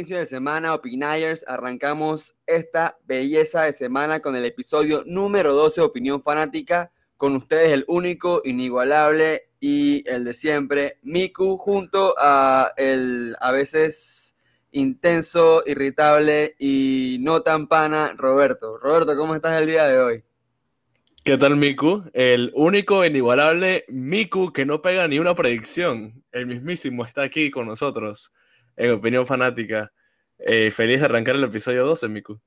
Inicio de semana, Opinayers. Arrancamos esta belleza de semana con el episodio número 12 de Opinión Fanática. Con ustedes el único, inigualable y el de siempre, Miku, junto a el a veces intenso, irritable y no tan pana, Roberto. Roberto, ¿cómo estás el día de hoy? ¿Qué tal, Miku? El único, inigualable Miku que no pega ni una predicción. El mismísimo está aquí con nosotros en Opinión Fanática. Eh, feliz de arrancar el episodio 12, Miku.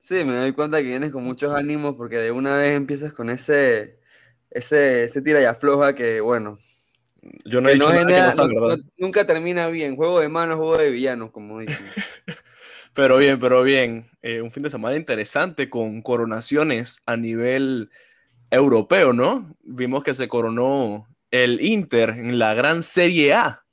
Sí, me doy cuenta que vienes con muchos ánimos porque de una vez empiezas con ese, ese, ese tira y afloja que, bueno, Yo no he dicho no nada que genera- no sea no- verdad. no- nunca termina bien. Juego de manos, juego de villanos, como dicen. Pero bien, pero bien. Eh, un fin de semana interesante con coronaciones a nivel europeo, ¿no? Vimos que se coronó el Inter en la gran Serie A.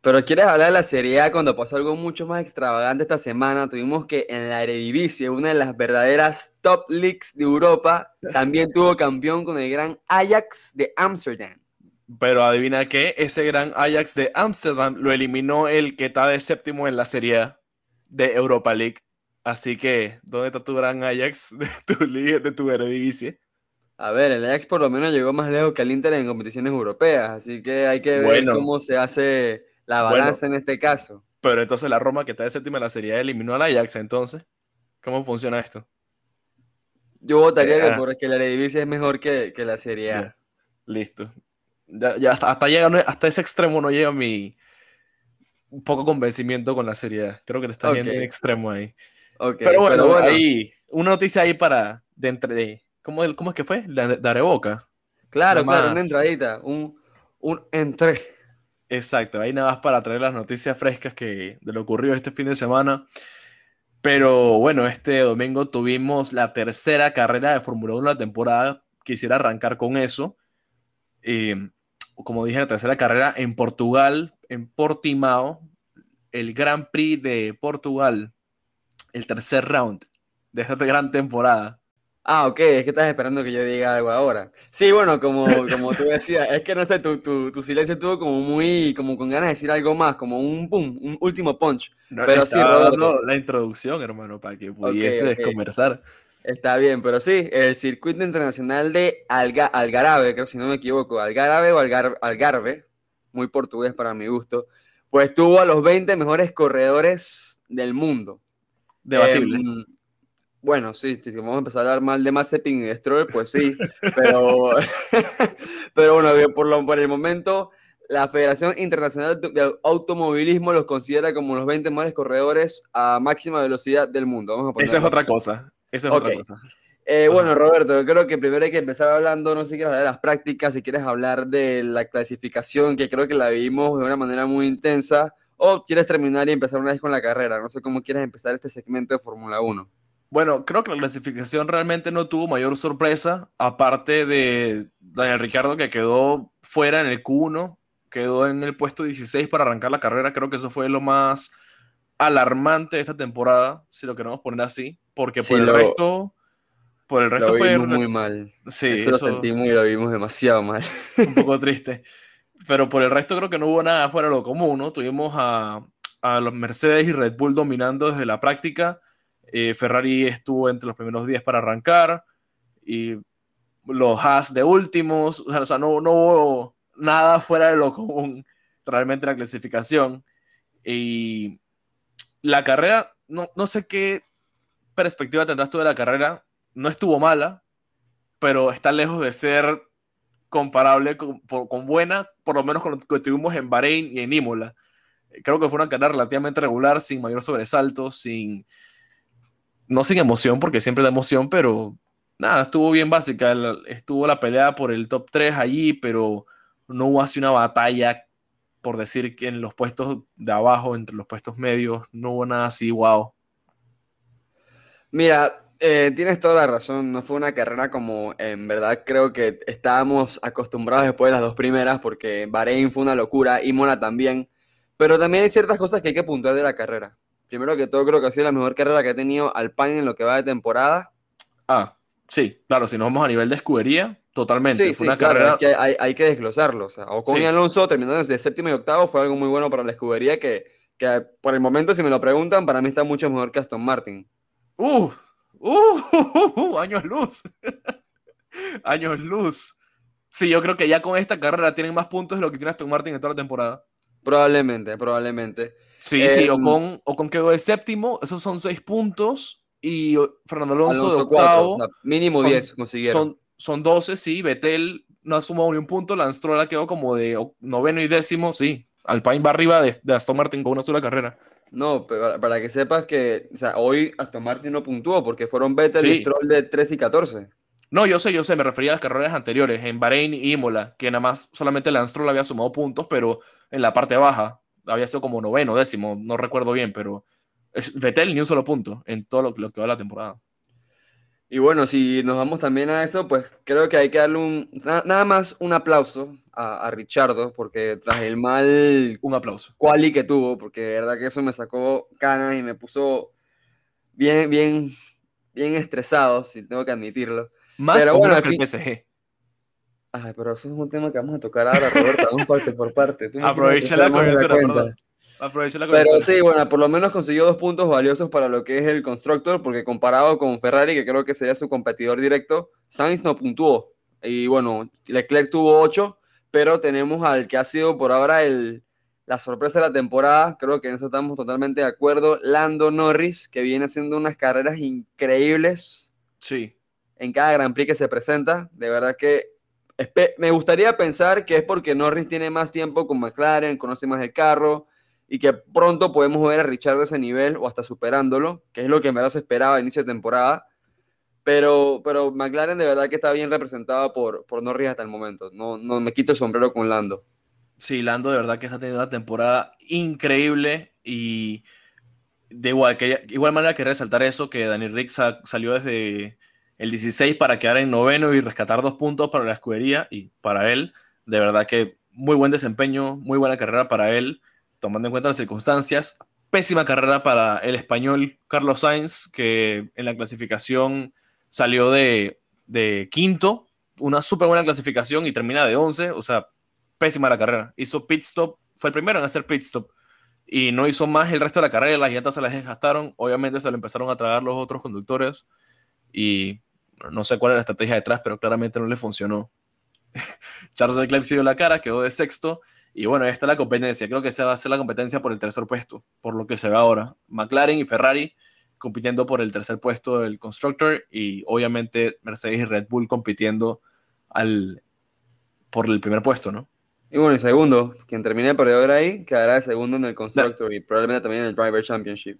Pero quieres hablar de la Serie A cuando pasó algo mucho más extravagante esta semana. Tuvimos que en la Eredivisie, una de las verdaderas top leagues de Europa, también tuvo campeón con el gran Ajax de Ámsterdam. Pero adivina qué, ese gran Ajax de Ámsterdam lo eliminó el que está de séptimo en la Serie A de Europa League. Así que, ¿dónde está tu gran Ajax de tu liga, de tu Eredivisie? A ver, el Ajax por lo menos llegó más lejos que el Inter en competiciones europeas, así que hay que ver Bueno. cómo se hace la Bueno. balanza en este caso. Pero entonces la Roma que está de séptima en la Serie A eliminó al Ajax, entonces, ¿cómo funciona esto? Yo votaría que porque la Eredivisie es mejor que, que la Serie A. Ya, Listo. Ya, ya hasta, hasta, llega- hasta ese extremo no llega mi poco convencimiento con la Serie A. Creo que te estás yendo Ok. en extremo ahí. Ok, pero bueno, bueno, ahí, una noticia ahí para, de entre, de- ¿cómo, ¿cómo es que fue? La de, de Areboca. claro, claro, una entradita, un, un entre. Exacto, ahí nada más para traer las noticias frescas que, de lo ocurrido este fin de semana. Pero bueno, este domingo tuvimos la tercera carrera de Fórmula 1 de la temporada. Quisiera arrancar con eso. Eh, como dije, la tercera carrera en Portugal, en Portimao, el Grand Prix de Portugal, el tercer round de esta gran temporada. Ah, ok, es que estás esperando que yo diga algo ahora. Sí, bueno, como, como tú decías, es que no sé, tu, tu, tu silencio estuvo como muy, como con ganas de decir algo más, como un boom, un último punch. No, Pero sí, Roberto. la introducción, hermano, para que pudieses ok. conversar. Está bien, pero sí, el circuito internacional de Alga- Algarave, creo si no me equivoco, Algarave o Algar- Algarve, muy portugués para mi gusto, pues tuvo a los 20 mejores corredores del mundo. Debatible. Em, bueno, sí, si vamos a empezar a hablar mal de Mazepin y Stroll, pues sí, pero, pero bueno, por, lo, por el momento la Federación Internacional de- Automovilismo los considera como los 20 mejores corredores a máxima velocidad del mundo. Vamos a Esa es otra cosa. Esa es otra cosa. Eh, bueno, Roberto, yo creo que primero hay que empezar hablando, no sé si quieres hablar de las prácticas, si quieres hablar de la clasificación, que creo que la vimos de una manera muy intensa, o quieres terminar y empezar una vez con la carrera. No sé cómo quieres empezar este segmento de Fórmula 1. Bueno, creo que la clasificación realmente no tuvo mayor sorpresa, aparte de Daniel Ricardo que quedó fuera en el Q1, quedó en el puesto 16 para arrancar la carrera. Creo que eso fue lo más alarmante de esta temporada, si lo queremos poner así, porque Sí, por el resto, por el resto Lo fue vimos muy mal. sí, eso, lo sentimos y lo vimos demasiado mal. un poco triste. Pero por el resto creo que no hubo nada fuera de lo común, ¿no? Tuvimos a, a los Mercedes y Red Bull dominando desde la práctica. Eh, Ferrari estuvo entre los primeros 10 para arrancar. Y los Haas de últimos. O sea, no, no hubo nada fuera de lo común realmente en la clasificación. Y la carrera, no, no sé qué perspectiva tendrás tú de la carrera. No estuvo mala, pero está lejos de ser comparable con, buena, por lo menos con lo que tuvimos en Bahrein y en Imola. Creo que fue una carrera relativamente regular, sin mayor sobresalto, sin. No sin emoción, porque siempre da emoción, pero nada, estuvo bien básica. Estuvo la pelea por el top 3 allí, pero no hubo así una batalla, por decir que en los puestos de abajo, entre los puestos medios, no hubo nada así, wow. Mira, eh, tienes toda la razón, no fue una carrera como en verdad creo que estábamos acostumbrados después de las dos primeras, porque Bahrein fue una locura y Mona también, pero también hay ciertas cosas que hay que puntuar de la carrera. Primero que todo, creo que ha sido la mejor carrera que ha tenido Alpine en lo que va de temporada. Ah, sí, claro, si nos vamos a nivel de escudería, totalmente. Sí, fue sí, una claro, carrera. es que hay, hay que desglosarlo. O sea, Ocon Sí. y Alonso terminando desde séptimo y octavo fue algo muy bueno para la escudería que, que por el momento, si me lo preguntan, para mí está mucho mejor que Aston Martin. ¡Uh! ¡Uh! ¡Años luz! ¡Años luz! Sí, yo creo que ya con esta carrera tienen más puntos de lo que tiene Aston Martin en toda la temporada. Probablemente, probablemente. Sí, sí, Em, Ocon, Ocon quedó de séptimo, esos son seis puntos, y Fernando Alonso, Alonso de cuatro, octavo, o sea, mínimo son- 10 consiguieron. son, son 12, sí, Betel no ha sumado ni un punto, Lance Stroll quedó como de noveno y décimo, sí, Alpine va arriba de, de Aston Martin con una sola carrera. No, pero para, que sepas que o sea, hoy Aston Martin no puntuó porque fueron Vettel Sí. y Stroll de 13 y 14. No, yo sé, yo sé, me refería a las carreras anteriores, en Bahrein y Imola, que nada más solamente Lance Stroll había sumado puntos, pero en la parte baja había sido como noveno, décimo, no recuerdo bien, pero es, Vettel ni un solo punto en todo lo, lo que va la temporada. Y bueno, si nos vamos también a eso, pues creo que hay que darle un, na- nada más un aplauso a, a Richardo, porque tras el mal Un aplauso. quali que tuvo, porque de verdad que eso me sacó canas y me puso bien, bien, bien estresado, si tengo que admitirlo. Más Pero bueno, que el PSG. Ay, pero eso es un tema que vamos a tocar ahora, Roberto, vamos parte por parte. Tú Aprovecha la coyuntura. Aprovecha la Pero coyuntura. sí, bueno, por lo menos consiguió dos puntos valiosos para lo que es el constructor, porque comparado con Ferrari, que creo que sería su competidor directo, Sainz no puntuó. Y bueno, Leclerc tuvo ocho, pero tenemos al que ha sido por ahora el, la sorpresa de la temporada, creo que en eso estamos totalmente de acuerdo, Lando Norris, que viene haciendo unas carreras increíbles Sí. en cada Grand Prix que se presenta. De verdad que me gustaría pensar que es porque Norris tiene más tiempo con McLaren, conoce más el carro y que pronto podemos ver a Richard de ese nivel o hasta superándolo, que es lo que en verdad se esperaba a inicio de temporada. Pero, pero McLaren de verdad que está bien representado por, por Norris hasta el momento. No, no me quito el sombrero con Lando. Sí, Lando de verdad que está teniendo una temporada increíble y de igual, que, igual manera que resaltar eso, que Daniel Rick sa- salió desde el 16 para quedar en noveno y rescatar dos puntos para la escudería y para él, de verdad que muy buen desempeño, muy buena carrera para él, tomando en cuenta las circunstancias. Pésima carrera para el español Carlos Sainz, que en la clasificación salió de, quinto, una súper buena clasificación y termina de 11, o sea, pésima la carrera. Hizo pit stop, fue el primero en hacer pit stop y no hizo más el resto de la carrera, las llantas se las desgastaron, obviamente se lo empezaron a tragar los otros conductores y no sé cuál era la estrategia detrás, pero claramente no le funcionó. Charles Leclerc se dio la cara, quedó de sexto y bueno, esta es la competencia, creo que se va a hacer la competencia por el tercer puesto, por lo que se ve ahora. McLaren y Ferrari compitiendo por el tercer puesto del constructor y obviamente Mercedes y Red Bull compitiendo al, por el primer puesto, ¿no? Y bueno, el segundo, quien termine perdedor ahí, quedará segundo en el Constructor y probablemente también en el Driver Championship.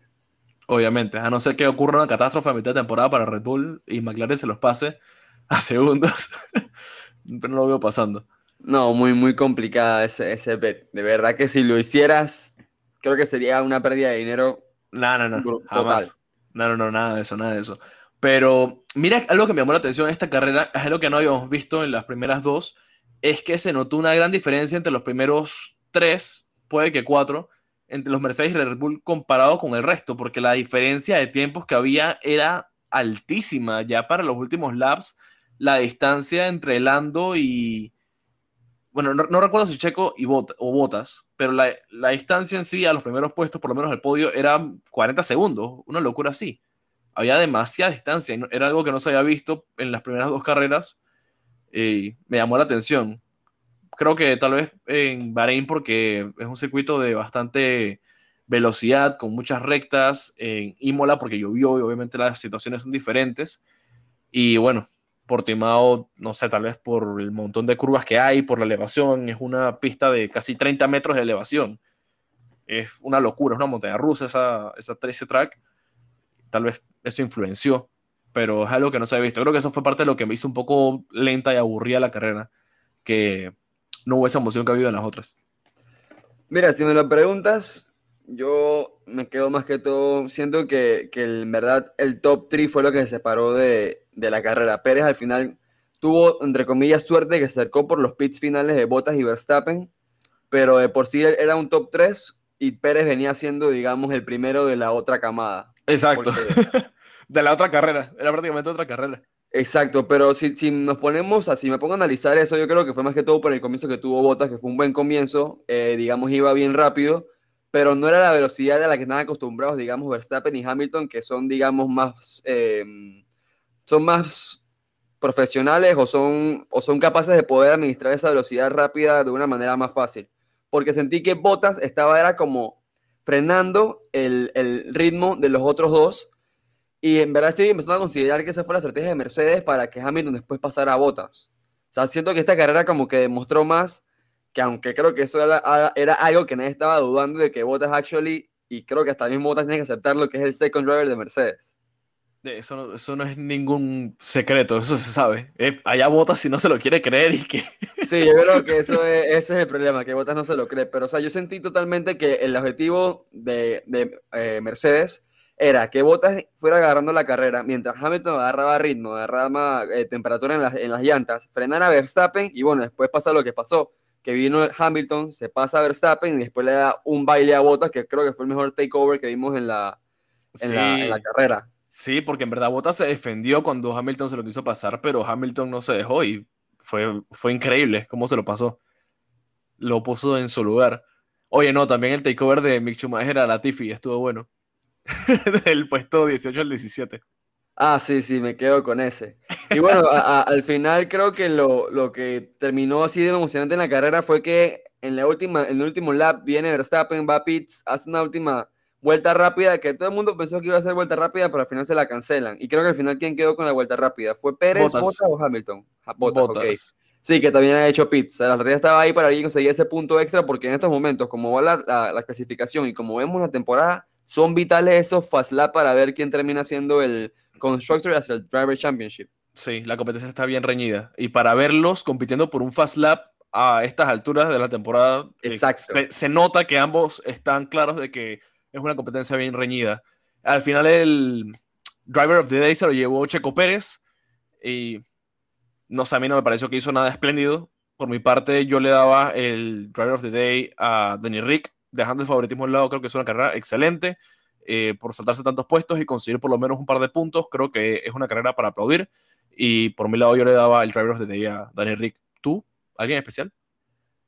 Obviamente, a no ser que ocurra una catástrofe a mitad de temporada para Red Bull y McLaren se los pase a segundos, pero no lo veo pasando. No, muy, muy complicada ese, ese bet. De verdad que si lo hicieras, creo que sería una pérdida de dinero No, no, no, jamás. No, no, no, nada de eso, nada de eso. Pero mira, algo que me llamó la atención en esta carrera, es algo que no habíamos visto en las primeras dos, es que se notó una gran diferencia entre los primeros tres, puede que cuatro, entre los Mercedes y Red Bull comparado con el resto, porque la diferencia de tiempos que había era altísima. Ya para los últimos laps, la distancia entre Lando y... Bueno, no, recuerdo si Checo y Bot, o Botas, pero la, la distancia en sí a los primeros puestos, por lo menos al podio, era 40 segundos, una locura así. Había demasiada distancia, era algo que no se había visto en las primeras dos carreras y me llamó la atención. Creo que tal vez en Bahrein porque es un circuito de bastante velocidad, con muchas rectas, en Imola porque llovió y obviamente las situaciones son diferentes. Y bueno, Portimao, no sé, tal vez por el montón de curvas que hay, por la elevación, es una pista de casi 30 metros de elevación. Es una locura, es una montaña rusa esa, esa, ese track. Tal vez eso influenció, pero es algo que no se había visto. Creo que eso fue parte de lo que me hizo un poco lenta y aburrida la carrera, que no hubo esa emoción que ha habido en las otras. Mira, si me lo preguntas, yo me quedo más que todo, siento que, que en verdad el top 3 fue lo que se separó de, de la carrera. Pérez al final tuvo, entre comillas, suerte que se acercó por los pits finales de Bottas y Verstappen, pero de por sí era un top 3 y Pérez venía siendo, digamos, el primero de la otra camada. Exacto. de la otra carrera, era prácticamente otra carrera. Exacto, pero si, si nos ponemos así, me pongo a analizar eso, yo creo que fue más que todo por el comienzo que tuvo Bottas, que fue un buen comienzo, eh, digamos, iba bien rápido, pero no era la velocidad a la que estaban acostumbrados, digamos, Verstappen y Hamilton, que son, digamos, más, eh, son más profesionales o son, o son capaces de poder administrar esa velocidad rápida de una manera más fácil. Porque sentí que Bottas estaba, era como frenando el, el ritmo de los otros dos y en verdad estoy empezando a considerar que esa fue la estrategia de Mercedes para que Hamilton después pasara a Bottas. O sea, siento que esta carrera como que demostró más que aunque creo que eso era, era algo que nadie estaba dudando de que Bottas actually, y creo que hasta el mismo Bottas tiene que aceptar lo que es el second driver de Mercedes. Eso no, eso no es ningún secreto, eso se sabe. Eh, allá Bottas si no se lo quiere creer y que... Sí, yo creo que eso es, ese es el problema, que Bottas no se lo cree. Pero, o sea, yo sentí totalmente que el objetivo de, de eh, Mercedes era que Bottas fuera agarrando la carrera, mientras Hamilton agarraba ritmo, agarraba eh, temperatura en las, en las llantas, frenara a Verstappen y bueno, después pasa lo que pasó, que vino Hamilton, se pasa a Verstappen y después le da un baile a Bottas, que creo que fue el mejor takeover que vimos en la, en la, en la carrera. Sí, porque en verdad Bottas se defendió cuando Hamilton se lo quiso pasar, pero Hamilton no se dejó y fue, fue increíble cómo se lo pasó. Lo puso en su lugar. Oye, no, también el takeover de Mick Schumacher a Latifi estuvo bueno. del puesto 18 al 17. Ah, sí, sí, me quedo con ese. Y bueno, al final creo que lo, lo, que terminó así de emocionante en la carrera fue que en, la última, en el último lap viene Verstappen, va a pits, hace una última vuelta rápida que todo el mundo pensó que iba a ser vuelta rápida, pero al final se la cancelan. Y creo que al final, ¿quién quedó con la vuelta rápida? ¿Fue Pérez, o Hamilton? Bottas, Sí, que también ha hecho pits. la estrategia estaba ahí para conseguir ese punto extra, porque en estos momentos, como va la, la clasificación y como vemos la temporada, son vitales esos fast lap para ver quién termina siendo el constructor hacia el driver championship. Sí, la competencia está bien reñida. Y para verlos compitiendo por un fast lap a estas alturas de la temporada, eh, Exacto. se, nota que ambos están claros de que es una competencia bien reñida. Al final el driver of the day se lo llevó Checo Pérez y no sé, a mí no me pareció que hizo nada espléndido. Por mi parte, yo le daba el driver of the day a Danny Rick dejando el favoritismo al lado, creo que es una carrera excelente. Eh, por saltarse tantos puestos y conseguir por lo menos un par de puntos, creo que es una carrera para aplaudir. Y por mi lado yo le daba el driver of the day a Daniel Rick. ¿Tú? ¿Alguien especial?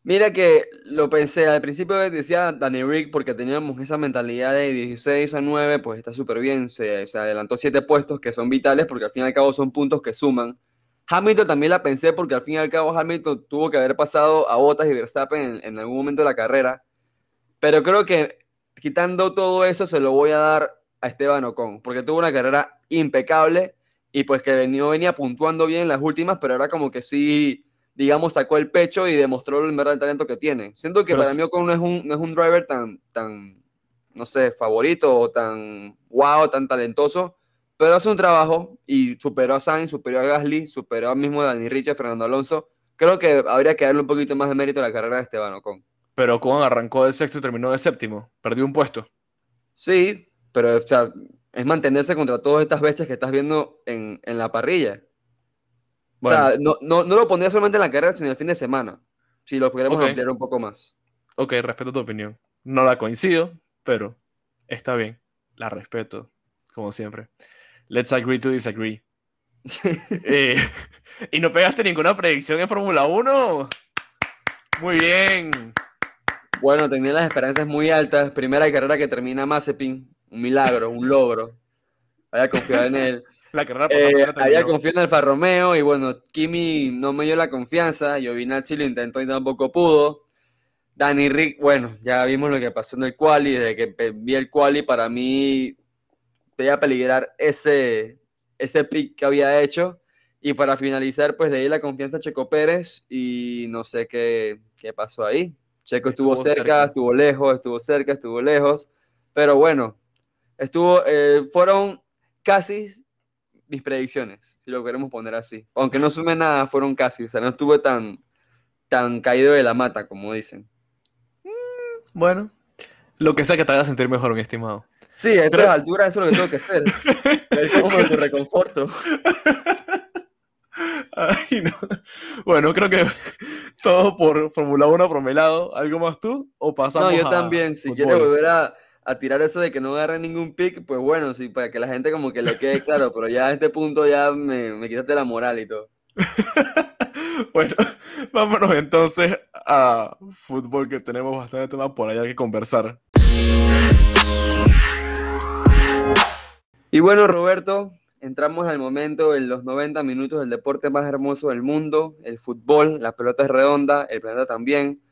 Mira que lo pensé, al principio decía Daniel Rick porque teníamos esa mentalidad de 16 a 9, pues está súper bien, se, se, adelantó 7 puestos que son vitales porque al fin y al cabo son puntos que suman. Hamilton también la pensé porque al fin y al cabo Hamilton tuvo que haber pasado a Bottas y Verstappen en, en algún momento de la carrera pero creo que quitando todo eso se lo voy a dar a Esteban Ocon, porque tuvo una carrera impecable y pues que no venía puntuando bien en las últimas, pero era como que sí, digamos, sacó el pecho y demostró el verdadero talento que tiene. Siento que para mí Ocon no es, un, no es un driver tan, tan, no sé, favorito o tan wow, tan talentoso, pero hace un trabajo y superó a Sainz, superó a Gasly, superó al mismo Dani Ricci, Fernando Alonso. Creo que habría que darle un poquito más de mérito a la carrera de Esteban Ocon. Pero Ocon arrancó de sexto y terminó de séptimo. Perdió un puesto. Sí, pero o sea, es mantenerse contra todas estas bestias que estás viendo en, en la parrilla. O sea, no, no, no, lo pondría solamente en la carrera, sino en el fin de semana. Si lo pudiéramos okay. ampliar un poco más. Ok, respeto tu opinión. No la coincido, pero está bien. La respeto, como siempre. Let's agree to disagree. eh, ¿Y no pegaste ninguna predicción en Fórmula 1? Muy bien. Bueno, tenía las esperanzas muy altas. Primera carrera que termina Mazepin. Un milagro, un logro. Había confiado en él. La carrera eh, había confiado en el Farromeo y bueno, Kimi no me dio la confianza. Giovinazzi lo intentó y tampoco pudo. Danny Rick, bueno, ya vimos lo que pasó en el quali. Desde que vi el quali, para mí a peligrar ese, ese pick que había hecho. Y para finalizar, pues le di la confianza a Checo Pérez y no sé qué, qué pasó ahí. Checo estuvo, estuvo cerca, cerca, estuvo lejos, estuvo cerca, estuvo lejos, pero bueno, estuvo, eh, fueron casi mis predicciones, si lo queremos poner así. Aunque no sume nada, fueron casi, o sea, no estuve tan, tan caído de la mata, como dicen. Bueno, Lo que sea que te haga sentir mejor, mi estimado. Sí, a estas alturas eso es lo que tengo que hacer. Es como tu reconforto. Ay, no. Bueno, creo que todo por Fórmula 1 promelado. ¿Algo más tú? ¿O pasamos No, yo también. Si quieres volver a, a, tirar eso de que no agarre ningún pick, pues bueno, sí, para que la gente como que le quede claro. pero ya a este punto ya me, me quitaste la moral y todo. bueno, vámonos entonces a fútbol, que tenemos bastante temas por allá que conversar. Y bueno, Roberto, entramos al momento en los 90 minutos del deporte más hermoso del mundo, el fútbol, la pelota es redonda, el planeta también,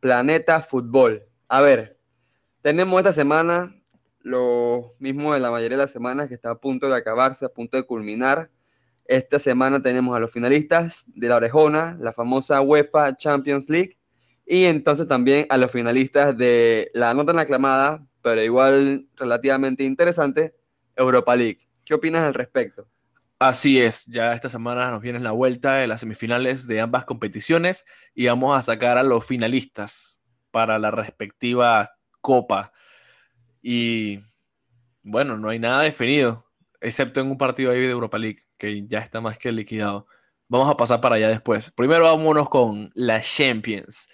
planeta fútbol. A ver, tenemos esta semana lo mismo de la mayoría de las semanas que está a punto de acabarse, a punto de culminar. Esta semana tenemos a los finalistas de la orejona, la famosa UEFA Champions League, y entonces también a los finalistas de la no tan aclamada, pero igual relativamente interesante, Europa League. ¿Qué opinas al respecto? Así es, ya esta semana nos viene la vuelta de las semifinales de ambas competiciones y vamos a sacar a los finalistas para la respectiva copa. Y bueno, no hay nada definido, excepto en un partido ahí de Europa League, que ya está más que liquidado. Vamos a pasar para allá después. Primero vámonos con la Champions.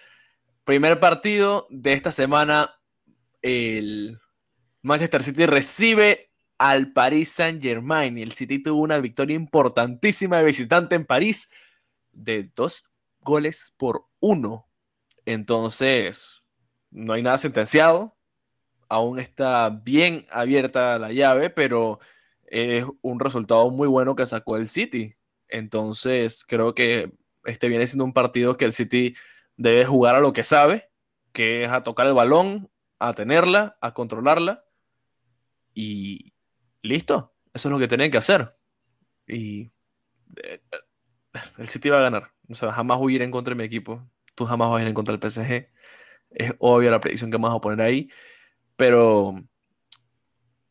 Primer partido de esta semana, el Manchester City recibe al Paris Saint-Germain. El City tuvo una victoria importantísima de visitante en París de dos goles por uno. Entonces, no hay nada sentenciado. Aún está bien abierta la llave, pero es un resultado muy bueno que sacó el City. Entonces, creo que este viene siendo un partido que el City debe jugar a lo que sabe, que es a tocar el balón, a tenerla, a controlarla. Y, listo, eso es lo que tienen que hacer. Y eh, el City va a ganar. O sea, jamás voy a ir en contra de mi equipo. Tú jamás vas a ir en contra del PSG. Es obvia la predicción que vamos a poner ahí. Pero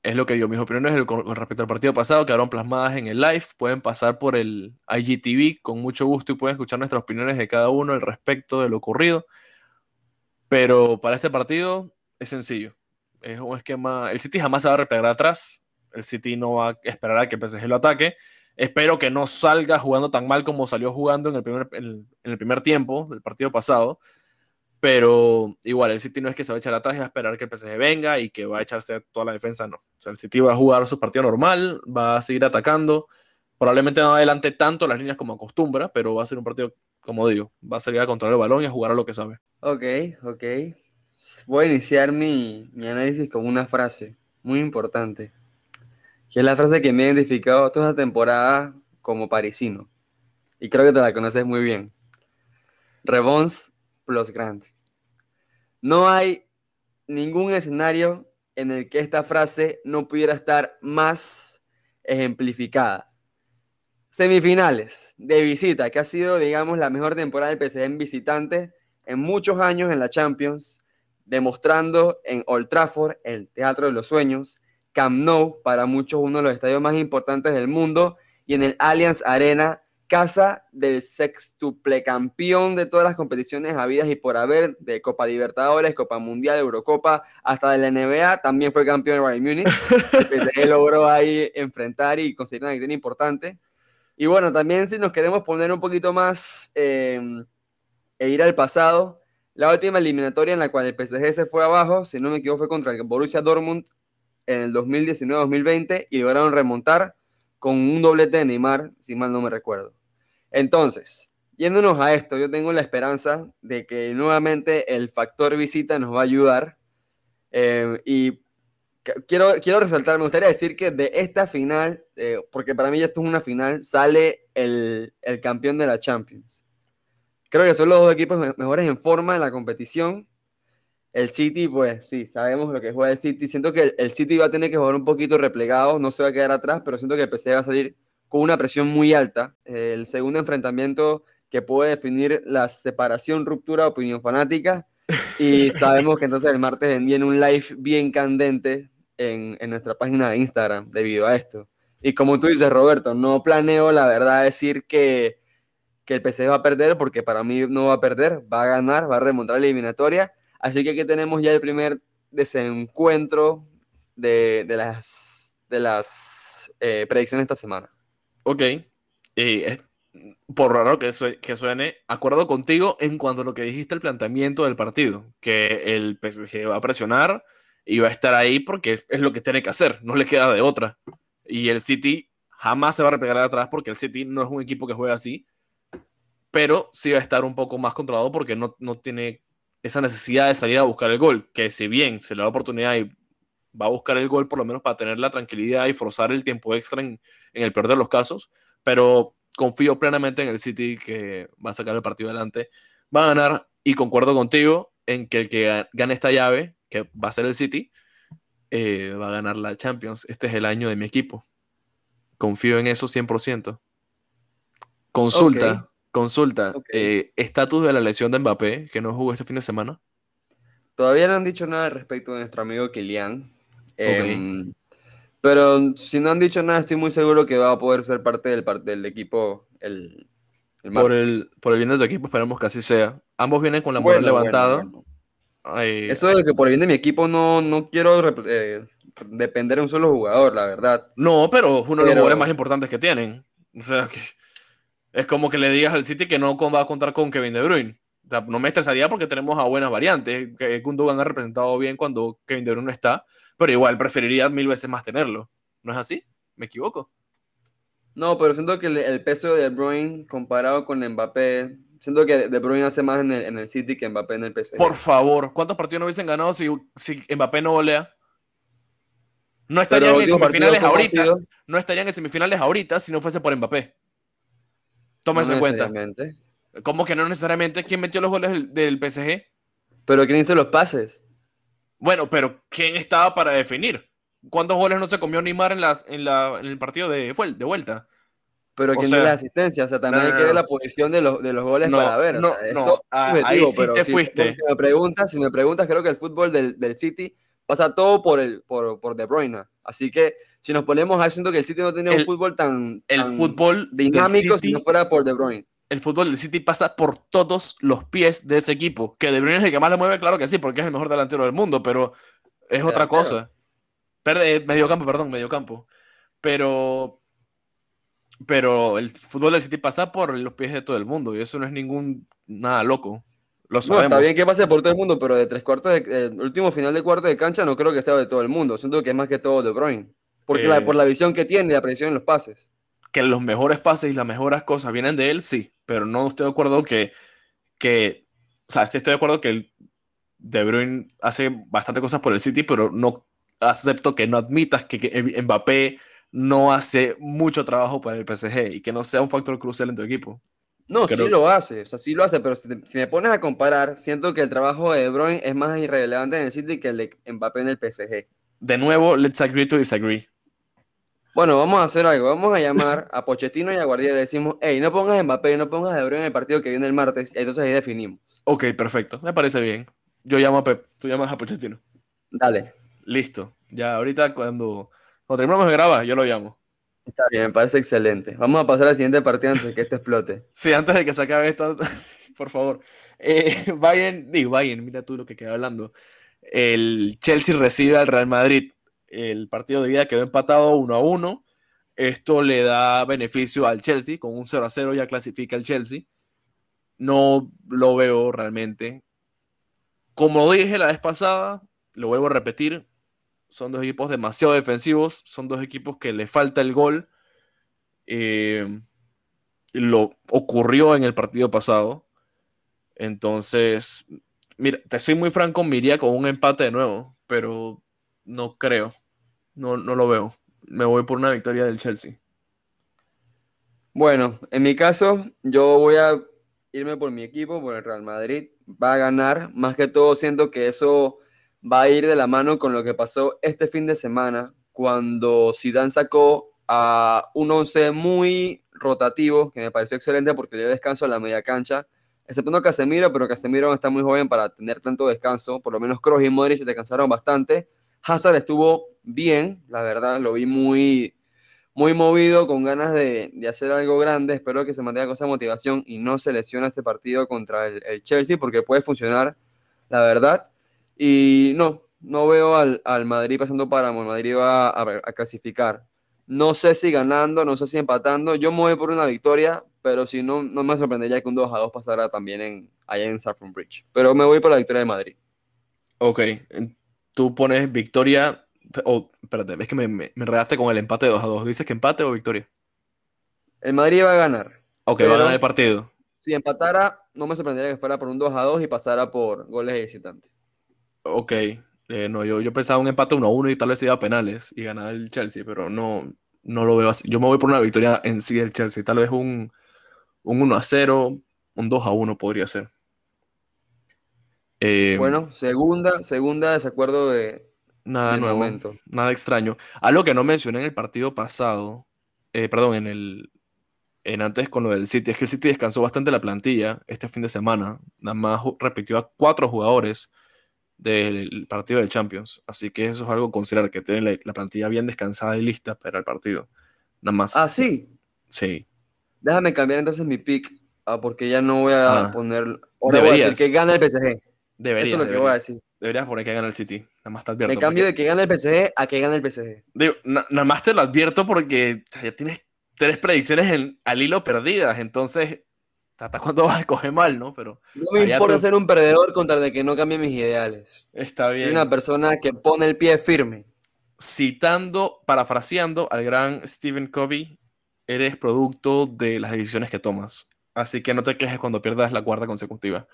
es lo que digo. Mis opiniones con respecto al partido pasado quedaron plasmadas en el live. Pueden pasar por el IGTV con mucho gusto y pueden escuchar nuestras opiniones de cada uno al respecto de lo ocurrido. Pero para este partido es sencillo. Es un esquema. El City jamás se va a replegar atrás el City no va a esperar a que el PSG lo ataque. Espero que no salga jugando tan mal como salió jugando en el primer, en el primer tiempo del partido pasado. Pero igual, el City no es que se va a echar atrás y va a esperar que el PSG venga y que va a echarse toda la defensa, no. El City va a jugar su partido normal, va a seguir atacando. Probablemente no adelante tanto las líneas como acostumbra, pero va a ser un partido, como digo, va a salir a controlar el balón y a jugar a lo que sabe. Ok, ok. Voy a iniciar mi, mi análisis con una frase muy importante que es la frase que me ha identificado toda esta temporada como parisino. Y creo que te la conoces muy bien. Rebons plus Grant. No hay ningún escenario en el que esta frase no pudiera estar más ejemplificada. Semifinales de visita, que ha sido, digamos, la mejor temporada del PSG en visitante en muchos años en la Champions, demostrando en Old Trafford, el Teatro de los Sueños, Camp Nou, para muchos uno de los estadios más importantes del mundo, y en el Allianz Arena, casa del sextuple campeón de todas las competiciones habidas y por haber, de Copa Libertadores, Copa Mundial, Eurocopa, hasta de la NBA, también fue campeón de Bayern Múnich, que logró ahí enfrentar y conseguir una victoria importante. Y bueno, también si nos queremos poner un poquito más eh, e ir al pasado, la última eliminatoria en la cual el PSG se fue abajo, si no me equivoco, fue contra el Borussia Dortmund en el 2019-2020 y lograron remontar con un doblete de Neymar, si mal no me recuerdo. Entonces, yéndonos a esto, yo tengo la esperanza de que nuevamente el factor visita nos va a ayudar. Eh, y quiero, quiero resaltar, me gustaría decir que de esta final, eh, porque para mí esto es una final, sale el, el campeón de la Champions. Creo que son los dos equipos mejores en forma en la competición el City, pues sí, sabemos lo que juega el City. Siento que el, City va a tener que jugar un poquito replegado, no se va a quedar atrás, pero siento que el PC va a salir con una presión muy alta. El segundo enfrentamiento que puede definir la separación, ruptura, opinión fanática. Y sabemos que entonces el martes viene un live bien candente en, en, nuestra página de Instagram debido a esto. Y como tú dices, Roberto, no planeo la verdad decir que, que el PC va a perder, porque para mí no va a perder, va a ganar, va a remontar la eliminatoria Así que aquí tenemos ya el primer desencuentro de, de las, de las eh, predicciones esta semana. Ok. Eh, por raro que, que suene, acuerdo contigo en cuanto a lo que dijiste el planteamiento del partido, que el PSG va a presionar y va a estar ahí porque es lo que tiene que hacer, no le queda de otra. Y el City jamás se va a replegar atrás porque el City no es un equipo que juega así, pero sí va a estar un poco más controlado porque no, no tiene esa necesidad de salir a buscar el gol, que si bien se le da oportunidad y va a buscar el gol por lo menos para tener la tranquilidad y forzar el tiempo extra en, el peor de los casos, pero confío plenamente en el City que va a sacar el partido adelante, va a ganar y concuerdo contigo en que el que gane esta llave, que va a ser el City, eh, va a ganar la Champions. Este es el año de mi equipo. Confío en eso 100%. Consulta, consulta. Eh, estatus de la lesión de Mbappé, que no jugó este fin de semana. Todavía no han dicho nada respecto de nuestro amigo Kylian. Em, pero si no han dicho nada, estoy muy seguro que va a poder ser parte del, del equipo el, por, el, por el bien de tu equipo, esperemos que así sea. Ambos vienen con la moral levantada. Eso de que por el bien de mi equipo no, no quiero eh, depender de un solo jugador, la verdad. No, pero es uno de los jugadores más importantes que tienen. O sea, que es como que le digas al City que no va a contar con Kevin De Bruyne. O sea, no me estresaría porque tenemos a buenas variantes. Que Gundogan ha representado bien cuando Kevin De Bruyne no está, pero igual preferiría mil veces más tenerlo. ¿No es así? ¿Me equivoco? No, pero siento que el, peso de De Bruyne comparado con Mbappé, siento que De Bruyne hace más en el, City que Mbappé en el PSG. Por favor, ¿cuántos partidos no hubiesen ganado si, si Mbappé no volea? No estarían en semifinales ahorita. No estarían en semifinales ahorita si no fuese por Mbappé. Toma eso en cuenta. ¿Cómo que no necesariamente? ¿Quién metió los goles del, PSG? Pero ¿quién hizo los pases? Bueno, pero ¿quién estaba para definir? ¿Cuántos goles no se comió Neymar en, las, en, la, en el partido de, de vuelta? Pero ¿quién dio la asistencia? O sea, también hay que ver la posición de los, de los goles para ver. No, no, ahí sí te fuiste. Si me, preguntas, si me preguntas, creo que el fútbol del, del City pasa todo por, el, por, por De Bruyne. Así que si nos ponemos a siento que el City no tenía un fútbol tan, el fútbol dinámico si no fuera por De Bruyne. El fútbol del City pasa por todos los pies de ese equipo. Que De Bruyne es el que más le mueve, claro que sí, porque es el mejor delantero del mundo, pero es otra cosa. Perde, medio campo, perdón, medio campo. Pero, pero el fútbol del City pasa por los pies de todo el mundo y eso no es ningún nada loco. Lo No, está bien que pase por todo el mundo, pero de tres cuartos, de, el último final de cuarto de cancha no creo que sea de todo el mundo. Siento que es más que todo De Bruyne. Porque la, por la visión que tiene, la presión en los pases. Que los mejores pases y las mejores cosas vienen de él, sí. Pero no estoy de acuerdo que, que o sea, sí estoy de acuerdo que el De Bruyne hace bastante cosas por el City, pero no acepto que no admitas que, que Mbappé no hace mucho trabajo para el PSG y que no sea un factor crucial en tu equipo. No, sí lo hace, o sea, sí lo hace, pero si, me pones a comparar, siento que el trabajo de De Bruyne es más irrelevante en el City que el de Mbappé en el PSG. De nuevo, let's agree to disagree. Bueno, vamos a hacer algo, vamos a llamar a Pochettino y a Guardiola y le decimos, hey, no pongas Mbappé, no pongas a De Bruyne en el partido que viene el martes, y entonces ahí definimos. Ok, perfecto, me parece bien. Yo llamo a Pep, tú llamas a Pochettino. Dale. Listo, ya ahorita cuando, cuando terminamos de grabar, yo lo llamo. Está bien, me parece excelente. Vamos a pasar al siguiente partido antes de que esto explote. Sí, antes de que se acabe esto, por favor. Eh, Bayern, digo, Bayern, mira tú lo que queda hablando. El Chelsea recibe al Real Madrid. El partido de vida quedó empatado 1 a 1. Esto le da beneficio al Chelsea. Con un 0 a 0 ya clasifica el Chelsea. No lo veo realmente. Como dije la vez pasada, lo vuelvo a repetir, son dos equipos demasiado defensivos, son dos equipos que le falta el gol. Eh, lo ocurrió en el partido pasado. Entonces, mira, te soy muy franco, me iría con un empate de nuevo, pero no creo. No, no lo veo. Me voy por una victoria del Chelsea. Bueno, en mi caso, yo voy a irme por mi equipo, por el Real Madrid. Va a ganar. Más que todo, siento que eso va a ir de la mano con lo que pasó este fin de semana cuando Zidane sacó a un once muy rotativo, que me pareció excelente porque le dio descanso a la media cancha, excepto Casemiro, pero Casemiro está muy joven para tener tanto descanso, por lo menos Kroos y Modric descansaron bastante. Hazard estuvo bien, la verdad, lo vi muy, muy movido, con ganas de, hacer algo grande, espero que se mantenga con esa motivación y no se lesione este partido contra el Chelsea porque puede funcionar, la verdad. Y no, no veo al, Madrid pasando para el Madrid va a, clasificar. No sé si ganando, no sé si empatando. Yo me voy por una victoria, pero si no, no me sorprendería que un 2 a 2 pasara también en, allá en Saffron Bridge. Pero me voy por la victoria de Madrid. Ok, tú pones victoria. Oh, espérate, es que me, me, con el empate de 2 a 2. ¿Dices que empate o victoria? El Madrid va a ganar. Ok, va a ganar el partido. Si empatara, no me sorprendería que fuera por un 2 a 2 y pasara por goles de visitante. Ok, eh, no, yo, yo pensaba un empate 1 a 1 y tal vez iba a penales y ganar el Chelsea, pero no, no lo veo así. Yo me voy por una victoria en sí del Chelsea. Tal vez un, un 1 a 0, un 2 a 1 podría ser. Eh, bueno, segunda, segunda desacuerdo de. Nada nuevo, momento. nada extraño. Algo que no mencioné en el partido pasado, eh, perdón, en el, en antes con lo del City, es que el City descansó bastante la plantilla este fin de semana. Nada más repitió a cuatro jugadores del partido de Champions. Así que eso es algo a considerar, que tienen la, plantilla bien descansada y lista para el partido. Nada más. Ah, sí. Sí. Déjame cambiar entonces mi pick, ah, porque ya no voy a ah. poner. Ahora voy a decir que gana el PSG. Debería. Eso es lo que voy a decir. Deberías poner que gana el City. Nada más te advierto. Me cambio de que gane el PSG a que gane el PSG. Digo, nada más te lo advierto porque ya tienes tres predicciones en, al hilo perdidas, entonces hasta cuándo vas a coger mal, ¿no? Pero no me importa ser un perdedor contra de que no cambie mis ideales. Está bien. Soy una persona que pone el pie firme. Citando, parafraseando al gran Stephen Covey, eres producto de las decisiones que tomas. Así que no te quejes cuando pierdas la cuarta consecutiva.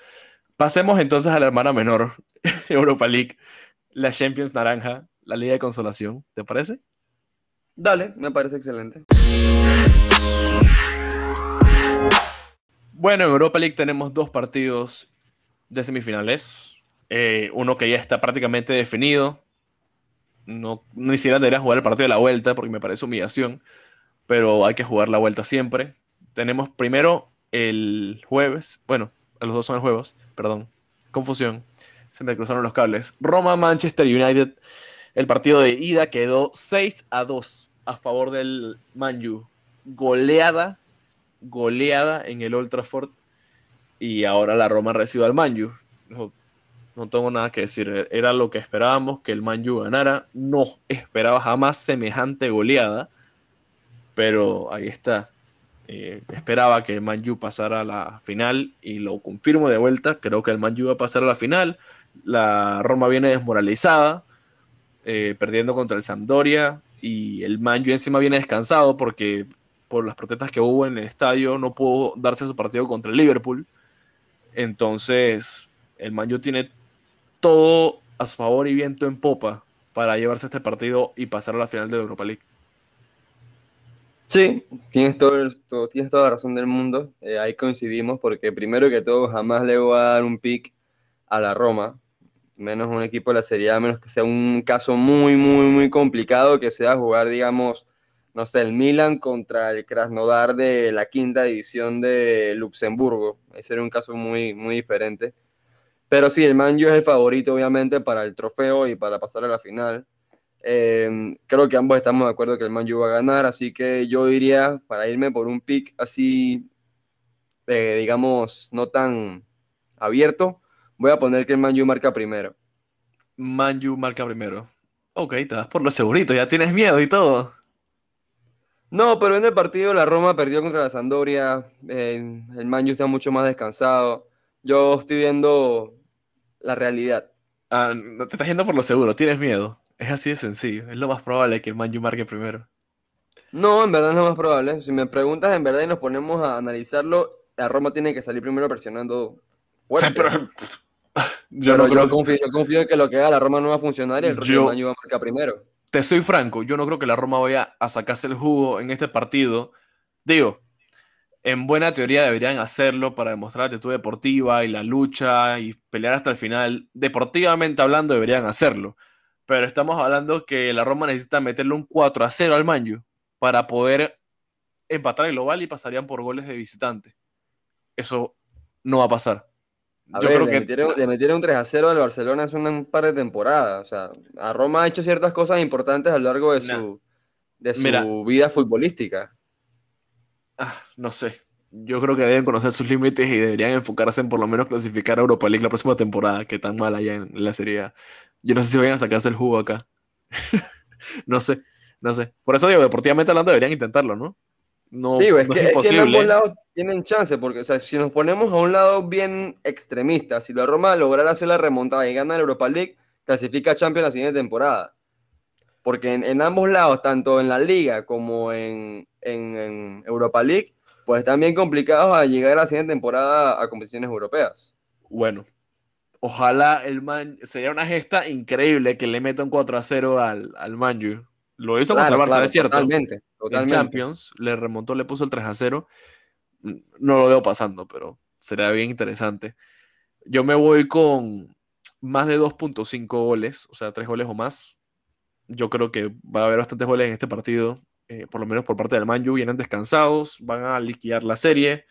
Pasemos entonces a la hermana menor, Europa League, la Champions Naranja, la Liga de Consolación. ¿Te parece? Dale, me parece excelente. Bueno, en Europa League tenemos dos partidos de semifinales. Eh, uno que ya está prácticamente definido. No, ni siquiera debería jugar el partido de la vuelta porque me parece humillación. Pero hay que jugar la vuelta siempre. Tenemos primero el jueves. Bueno, los dos son el jueves. Perdón. Confusión. Se me cruzaron los cables. Roma-Manchester United. El partido de ida quedó 6 a 2 a favor del Manju. Goleada, goleada en el Old Trafford. Y ahora la Roma recibe al Manju. No, no, tengo nada que decir. Era lo que esperábamos que el Manju ganara. No esperaba jamás semejante goleada. Pero ahí está. Eh, esperaba que el Manju pasara a la final y lo confirmo de vuelta. Creo que el Manju va a pasar a la final. La Roma viene desmoralizada. Eh, perdiendo contra el Sampdoria y el Manju encima viene descansado porque por las protestas que hubo en el estadio no pudo darse su partido contra el Liverpool. Entonces, el Manju tiene todo a su favor y viento en popa para llevarse este partido y pasar a la final de Europa League. Sí, tienes, toda la razón del mundo. Eh, ahí coincidimos porque primero que todo jamás le voy a dar un pick a la Roma menos un equipo de la Serie A, menos que sea un caso muy, muy, muy complicado, que sea jugar, digamos, no sé, el Milan contra el Krasnodar de la quinta división de Luxemburgo. Ese sería un caso muy, muy diferente. Pero sí, el Manju es el favorito, obviamente, para el trofeo y para pasar a la final. Em, creo que ambos estamos de acuerdo que el Manju va a ganar, así que yo iría para irme por un pick así, eh, digamos, no tan abierto, Voy a poner que Manju marca primero. Manju marca primero. Ok, te das por lo segurito, ya tienes miedo y todo. No, pero en el partido la Roma perdió contra la Sampdoria. el Manju está mucho más descansado. Yo estoy viendo la realidad. Ah, no te estás yendo por lo seguro, tienes miedo. Es así de sencillo. Es lo más probable que el Manju marque primero. No, en verdad no es lo más probable. Si me preguntas en verdad y nos ponemos a analizarlo, la Roma tiene que salir primero presionando fuerte. pero yo no creo confío, yo confío en que lo que haga la Roma no va a funcionar y el yo, va a marcar primero. Te soy franco, yo no creo que la Roma vaya a sacarse el jugo en este partido. Digo, en buena teoría deberían hacerlo para demostrar la actitud deportiva y la lucha y pelear hasta el final. Deportivamente hablando deberían hacerlo. Pero estamos hablando que la Roma necesita meterle un 4 a 0 al Manju para poder empatar el global y pasarían por goles de visitante. Eso no va a pasar. A Yo ver, creo le, que... metieron, un 3 a 0 al Barcelona hace un par de temporadas. O sea, a Roma ha hecho ciertas cosas importantes a lo largo de su, de su vida futbolística. Ah, no sé. Yo creo que deben conocer sus límites y deberían enfocarse en por lo menos clasificar a Europa League la próxima temporada, que tan mal allá en la Serie A. Yo no sé si vayan a sacarse el jugo acá. no sé, no sé. Por eso digo, deportivamente hablando, deberían intentarlo, ¿no? No, digo, es, que, es, en ambos lados tienen chance, porque o sea, si nos ponemos a un lado bien extremista, si la Roma lograra hacer la remontada y gana la Europa League, clasifica a Champions la siguiente temporada. Porque en, ambos lados, tanto en la Liga como en, en, Europa League, pues están bien complicados a llegar a la siguiente temporada a competiciones europeas. Bueno, ojalá el Man sería una gesta increíble que le meta un 4 a 0 al, al Manju. Lo hizo contra el Barça, es cierto. Totalmente, totalmente. En Champions le remontó, le puso el 3 a 0. No lo veo pasando, pero sería bien interesante. Yo me voy con más de 2.5 goles, o sea, 3 goles o más. Yo creo que va a haber bastantes goles en este partido, eh, por lo menos por parte del Manju. Vienen descansados, van a liquidar la serie.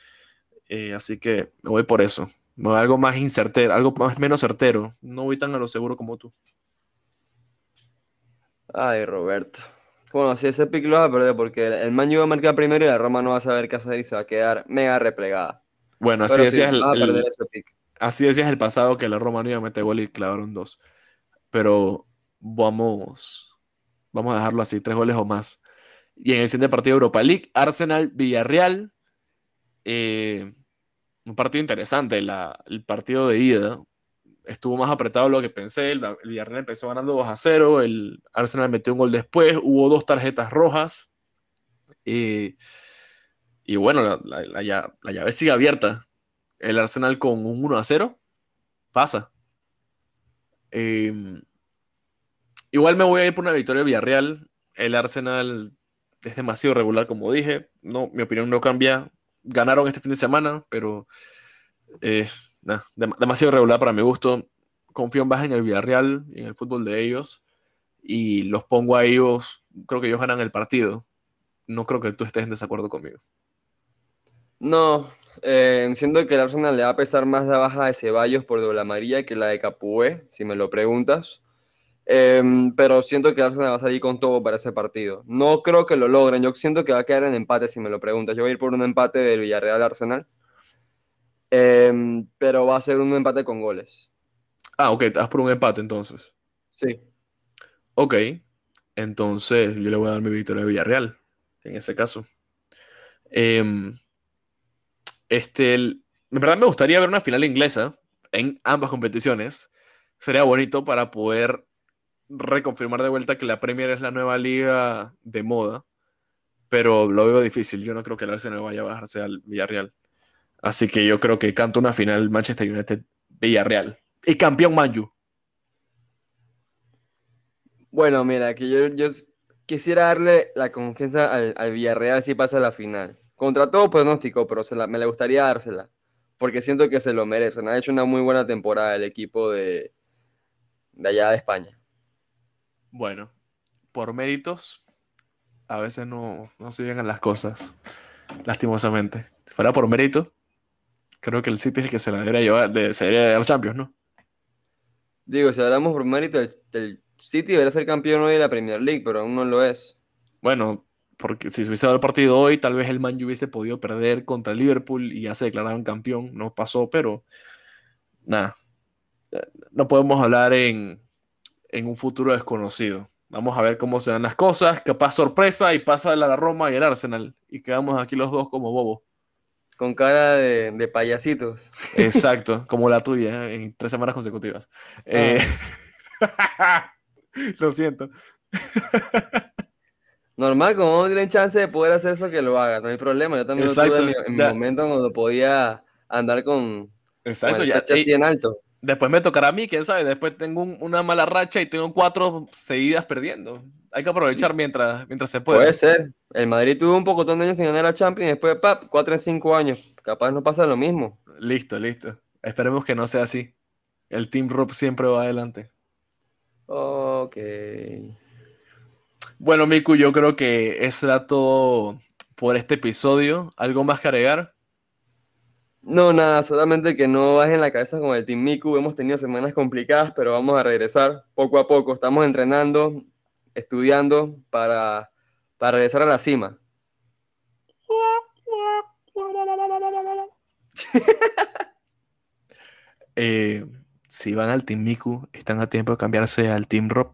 Eh, así que me voy por eso. Algo más incertero, algo más menos certero. No voy tan a lo seguro como tú. Ay, Roberto. Bueno, si ese pick lo va a perder porque el Manju va a marcar primero y la Roma no va a saber qué hacer y se va a quedar mega replegada. Bueno, así decías el, así decías el pasado que la Roma no iba a meter gol y clavaron dos. Pero vamos, vamos a dejarlo así, tres goles o más. Y en el siguiente partido de Europa League, Arsenal Villarreal. Eh, un partido interesante, el partido de ida estuvo más apretado de lo que pensé. El, Villarreal empezó ganando 2 a 0. El Arsenal metió un gol después. Hubo dos tarjetas rojas. y bueno, la, llave sigue abierta. El Arsenal con un 1 a 0 pasa. Em, igual me voy a ir por una victoria de Villarreal. El Arsenal es demasiado regular, como dije. No, mi opinión no cambia. Ganaron este fin de semana, pero eh, demasiado regular para mi gusto. Confío más en el Villarreal y en el fútbol de ellos. Y los pongo a ellos. Creo que ellos ganan el partido. No creo que tú estés en desacuerdo conmigo. No, eh, siento que el Arsenal le va a pesar más la baja de Ceballos por doble amarilla que la de Capué, si me lo preguntas. Em, pero siento que el Arsenal va a salir con todo para ese partido. No creo que lo logren. Yo siento que va a quedar en empate si me lo preguntas. Yo voy a ir por un empate del Villarreal Arsenal. Em, pero va a ser un empate con goles. Ah, ok, estás por un empate entonces. Sí. Ok, entonces yo le voy a dar mi victoria a Villarreal, en ese caso. Em, este, en verdad me gustaría ver una final inglesa en ambas competiciones. Sería bonito para poder reconfirmar de vuelta que la Premier es la nueva liga de moda, pero lo veo difícil. Yo no creo que el Arsenal vaya a bajarse al Villarreal. Así que yo creo que canto una final Manchester United Villarreal. Y campeón Manju. Bueno, mira, que yo, yo quisiera darle la confianza al, Villarreal si pasa la final. Contra todo pronóstico, pero me le gustaría dársela. Porque siento que se lo merecen. Ha hecho una muy buena temporada el equipo de, de allá de España. Bueno, por méritos, a veces no, no se llegan las cosas, lastimosamente. Si fuera por mérito, creo que el City es el que se la debería llevar, de, se debería dar Champions, ¿no? Digo, si hablamos por mérito, el, City debería ser campeón hoy de la Premier League, pero aún no lo es. Bueno, porque si se hubiese dado el partido hoy, tal vez el Man hubiese podido perder contra el Liverpool y ya se declaraban campeón. No pasó, pero nada. No podemos hablar en, en un futuro desconocido. Vamos a ver cómo se dan las cosas. Capaz sorpresa y pasa la Roma y el Arsenal. Y quedamos aquí los dos como bobos. Con cara de, payasitos. Exacto, como la tuya en tres semanas consecutivas. Eh, ah. lo siento. Normal, como no tienen chance de poder hacer eso, que lo haga, no hay problema. Yo también lo tuve en mi, momento cuando podía andar con, Exacto, ya, así en alto. Después me tocará a mí, quién sabe. Después tengo una mala racha y tengo cuatro seguidas perdiendo. Hay que aprovechar mientras, mientras se puede. Puede ser. El Madrid tuvo un poco de años sin ganar la Champions y después, pap, cuatro en cinco años. Capaz no pasa lo mismo. Listo, listo. Esperemos que no sea así. El Team Rob siempre va adelante. Ok. Bueno, Miku, yo creo que eso era todo por este episodio. ¿Algo más que agregar? No, nada, solamente que no bajen la cabeza con el Team Miku. Hemos tenido semanas complicadas, pero vamos a regresar poco a poco. Estamos entrenando, estudiando para, para regresar a la cima. Eh, si van al Team Miku, están a tiempo de cambiarse al Team Rob.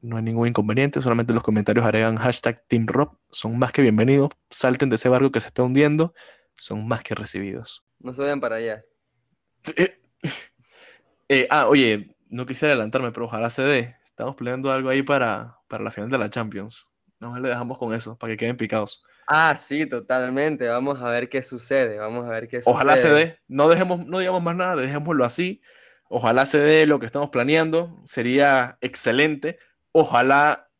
No hay ningún inconveniente, solamente los comentarios agregan hashtag Team Rob. Son más que bienvenidos. Salten de ese barco que se está hundiendo. Son más que recibidos. No se vayan para allá. Eh, ah, oye, no quisiera adelantarme, pero ojalá se dé. Estamos planeando algo ahí para, para la final de la Champions. No le dejamos con eso, para que queden picados. Ah, sí, totalmente. Vamos a ver qué sucede. Vamos a ver qué sucede. Ojalá se dé. No, dejemos, no digamos más nada, dejémoslo así. Ojalá se dé lo que estamos planeando. Sería excelente. Ojalá,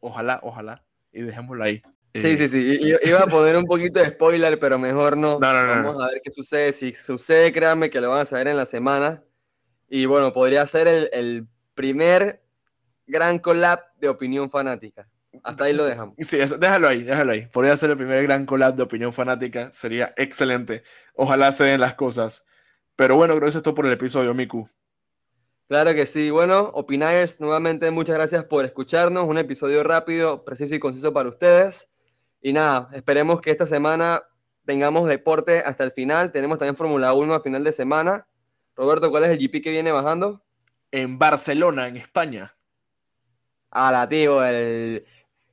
ojalá, ojalá. Y dejémoslo ahí. Sí, Eh, sí, sí. I- Iba a poner un poquito de spoiler, pero mejor no. No, no, Vamos no. a ver qué sucede. Si sucede, créanme que lo van a saber en la semana. Y bueno, podría ser el, el primer gran collab de opinión fanática. Hasta ahí lo dejamos. Sí, eso- déjalo ahí, déjalo ahí. Podría ser el primer gran collab de opinión fanática. Sería excelente. Ojalá se den las cosas. Pero bueno, creo que eso es todo por el episodio, Miku. Claro que sí. Bueno, Opinayers, nuevamente muchas gracias por escucharnos. Un episodio rápido, preciso y conciso para ustedes. Y nada, esperemos que esta semana tengamos deporte hasta el final. Tenemos también Fórmula 1 a final de semana. Roberto, ¿cuál es el GP que viene bajando? En Barcelona, en España. Ah, la tío, el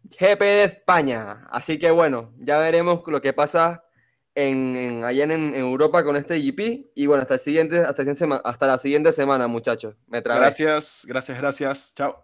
GP de España. Así que bueno, ya veremos lo que pasa en, en- allá en, en Europa con este GP. Y bueno, hasta, el siguiente, hasta, el siguiente hasta la siguiente semana, muchachos. Me. Gracias, gracias, gracias. Chao.